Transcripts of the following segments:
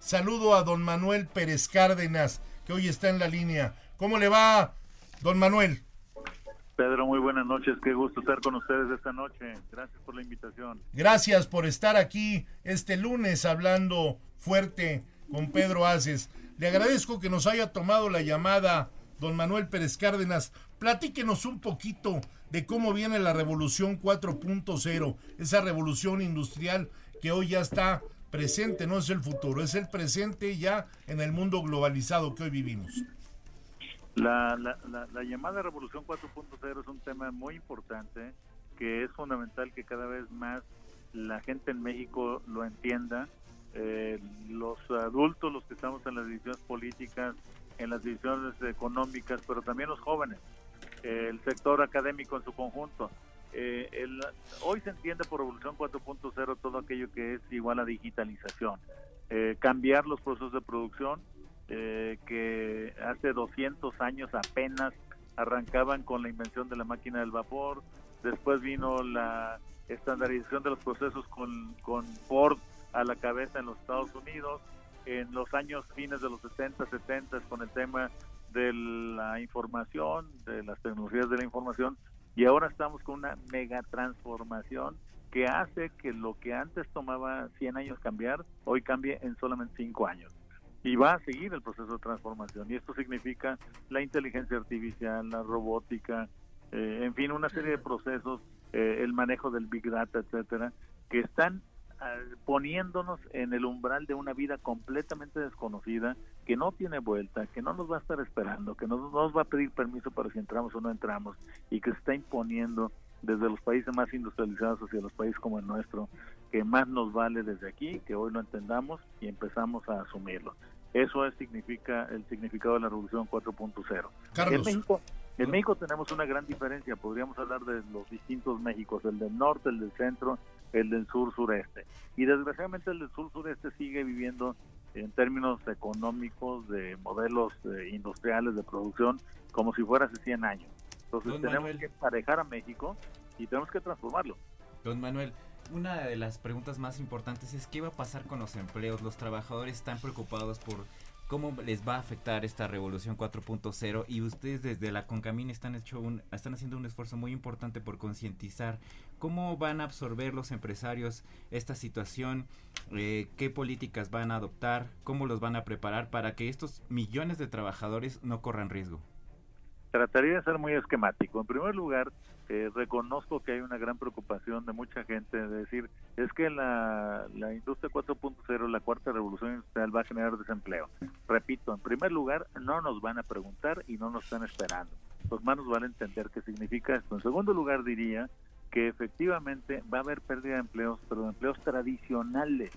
Saludo a don Manuel Pérez Cárdenas, que hoy está en la línea. ¿Cómo le va, don Manuel? Pedro, muy buenas noches. Qué gusto estar con ustedes esta noche. Gracias por la invitación. Gracias por estar aquí este lunes hablando fuerte con Pedro Aces. Le agradezco que nos haya tomado la llamada, don Manuel Pérez Cárdenas. Platíquenos un poquito de cómo viene la revolución 4.0, esa revolución industrial que hoy ya está presente, no es el futuro, es el presente ya en el mundo globalizado que hoy vivimos. La, la, la, la llamada Revolución 4.0 es un tema muy importante que es fundamental que cada vez más la gente en México lo entienda. Eh, los adultos, los que estamos en las decisiones políticas, en las decisiones económicas, pero también los jóvenes, el sector académico en su conjunto. Eh, el, hoy se entiende por Revolución 4.0 todo aquello que es igual a digitalización, eh, cambiar los procesos de producción eh, que hace 200 años apenas arrancaban con la invención de la máquina del vapor, después vino la estandarización de los procesos con, con Ford a la cabeza en los Estados Unidos, en los años fines de los 60, 70 con el tema de la información, de las tecnologías de la información, y ahora estamos con una mega transformación que hace que lo que antes tomaba 100 años cambiar, hoy cambie en solamente 5 años. Y va a seguir el proceso de transformación. Y esto significa la inteligencia artificial, la robótica, eh, en fin, una serie de procesos, eh, el manejo del Big Data, etcétera, que están poniéndonos en el umbral de una vida completamente desconocida, que no tiene vuelta, que no nos va a estar esperando, que no nos va a pedir permiso para si entramos o no entramos, y que se está imponiendo desde los países más industrializados hacia los países como el nuestro, que más nos vale desde aquí, que hoy lo entendamos y empezamos a asumirlo. Eso es, significa el significado de la Revolución 4.0. En México, en México tenemos una gran diferencia, podríamos hablar de los distintos Méxicos, el del norte, el del centro, el del sur-sureste. Y desgraciadamente el del sur-sureste sigue viviendo en términos económicos de modelos eh, industriales de producción como si fuera hace 100 años. Entonces Don tenemos Manuel. que emparejar a México y tenemos que transformarlo. Don Manuel, una de las preguntas más importantes es qué va a pasar con los empleos. Los trabajadores están preocupados por cómo les va a afectar esta revolución 4.0 y ustedes desde la Concamín están, hecho un, están haciendo un esfuerzo muy importante por concientizar cómo van a absorber los empresarios esta situación, eh, qué políticas van a adoptar, cómo los van a preparar para que estos millones de trabajadores no corran riesgo. Trataría de ser muy esquemático. En primer lugar, eh, reconozco que hay una gran preocupación de mucha gente de decir, es que la, la industria 4.0, la cuarta revolución industrial va a generar desempleo. Primer lugar, no nos van a preguntar y no nos están esperando. Los manos van a entender qué significa esto. En segundo lugar, diría que efectivamente va a haber pérdida de empleos, pero de empleos tradicionales,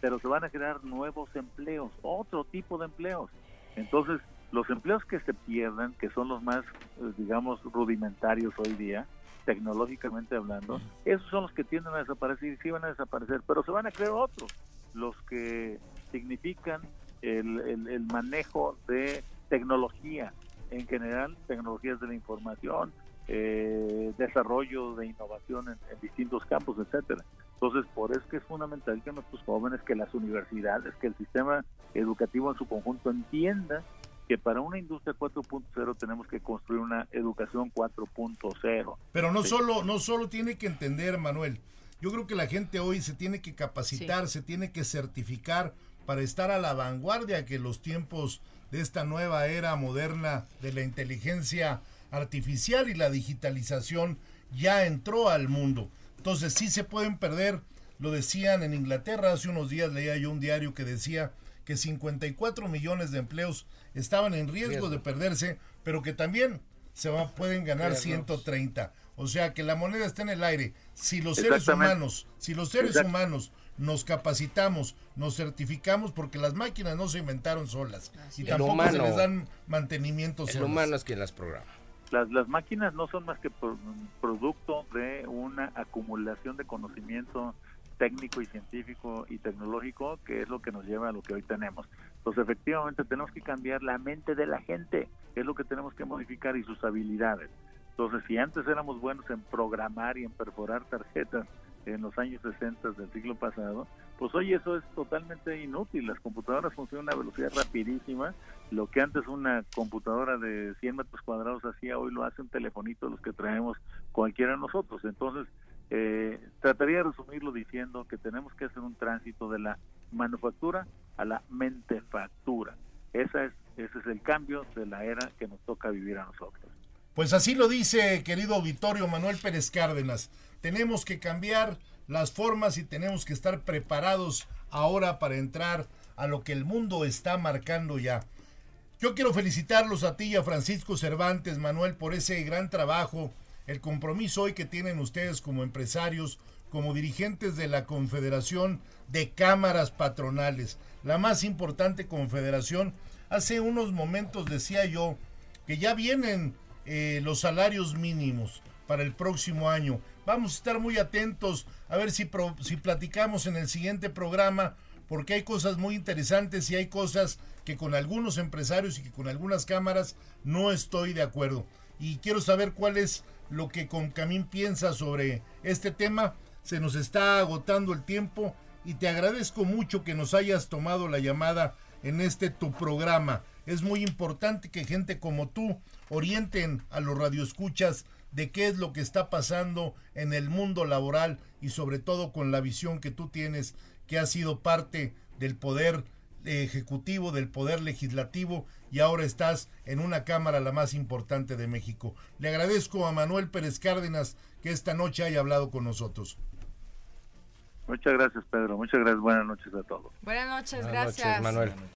pero se van a crear nuevos empleos, otro tipo de empleos. Entonces, los empleos que se pierdan, que son los más, eh, digamos, rudimentarios hoy día, tecnológicamente hablando, esos son los que tienden a desaparecer y sí van a desaparecer, pero se van a crear otros, los que significan el, el, el manejo de tecnología en general, tecnologías de la información, eh, desarrollo de innovación en, en, distintos campos, etcétera. Entonces, por eso es que es fundamental que nuestros jóvenes, que las universidades, que el sistema educativo en su conjunto entienda que para una industria 4.0 tenemos que construir una educación 4.0. Pero no sí. solo no solo tiene que entender, Manuel. Yo creo que la gente hoy se tiene que capacitar, sí. se tiene que certificar para estar a la vanguardia que los tiempos de esta nueva era moderna de la inteligencia artificial y la digitalización ya entró al mundo. Entonces sí se pueden perder, lo decían en Inglaterra, hace unos días leía yo un diario que decía que 54 millones de empleos estaban en riesgo, riesgo. de perderse, pero que también se va, pueden ganar Riesgos. 130. O sea que la moneda está en el aire. Si los seres humanos, si los seres Exacto. humanos nos capacitamos, nos certificamos porque las máquinas no se inventaron solas y El tampoco se les dan mantenimiento El solas. humano es quien las programa. Las, las máquinas no son más que pro- producto de una acumulación de conocimiento técnico y científico y tecnológico que es lo que nos lleva a lo que hoy tenemos. Entonces efectivamente tenemos que cambiar la mente de la gente, es lo que tenemos que modificar y sus habilidades. Entonces si antes éramos buenos en programar y en perforar tarjetas en los años 60 del siglo pasado, pues hoy eso es totalmente inútil. Las computadoras funcionan a una velocidad rapidísima. Lo que antes una computadora de 100 metros cuadrados hacía, hoy lo hace un telefonito los que traemos cualquiera de nosotros. Entonces, eh, trataría de resumirlo diciendo que tenemos que hacer un tránsito de la manufactura a la mentefactura. Esa es, ese es el cambio de la era que nos toca vivir a nosotros. Pues así lo dice, querido auditorio Manuel Pérez Cárdenas. Tenemos que cambiar las formas y tenemos que estar preparados ahora para entrar a lo que el mundo está marcando ya. Yo quiero felicitarlos a ti y a Francisco Cervantes, Manuel, por ese gran trabajo, el compromiso hoy que tienen ustedes como empresarios, como dirigentes de la Confederación de Cámaras Patronales, la más importante confederación. Hace unos momentos decía yo que ya vienen eh, los salarios mínimos para el próximo año. Vamos a estar muy atentos a ver si, si platicamos en el siguiente programa, porque hay cosas muy interesantes y hay cosas que con algunos empresarios y que con algunas cámaras no estoy de acuerdo. Y quiero saber cuál es lo que Concamín piensa sobre este tema. Se nos está agotando el tiempo y te agradezco mucho que nos hayas tomado la llamada en este tu programa. Es muy importante que gente como tú orienten a los radioescuchas de qué es lo que está pasando en el mundo laboral y sobre todo con la visión que tú tienes, que ha sido parte del poder ejecutivo, del poder legislativo y ahora estás en una cámara la más importante de México. Le agradezco a Manuel Pérez Cárdenas que esta noche haya hablado con nosotros. Muchas gracias, Pedro. Muchas gracias. Buenas noches a todos. Buenas noches, Buenas gracias. noches, Manuel.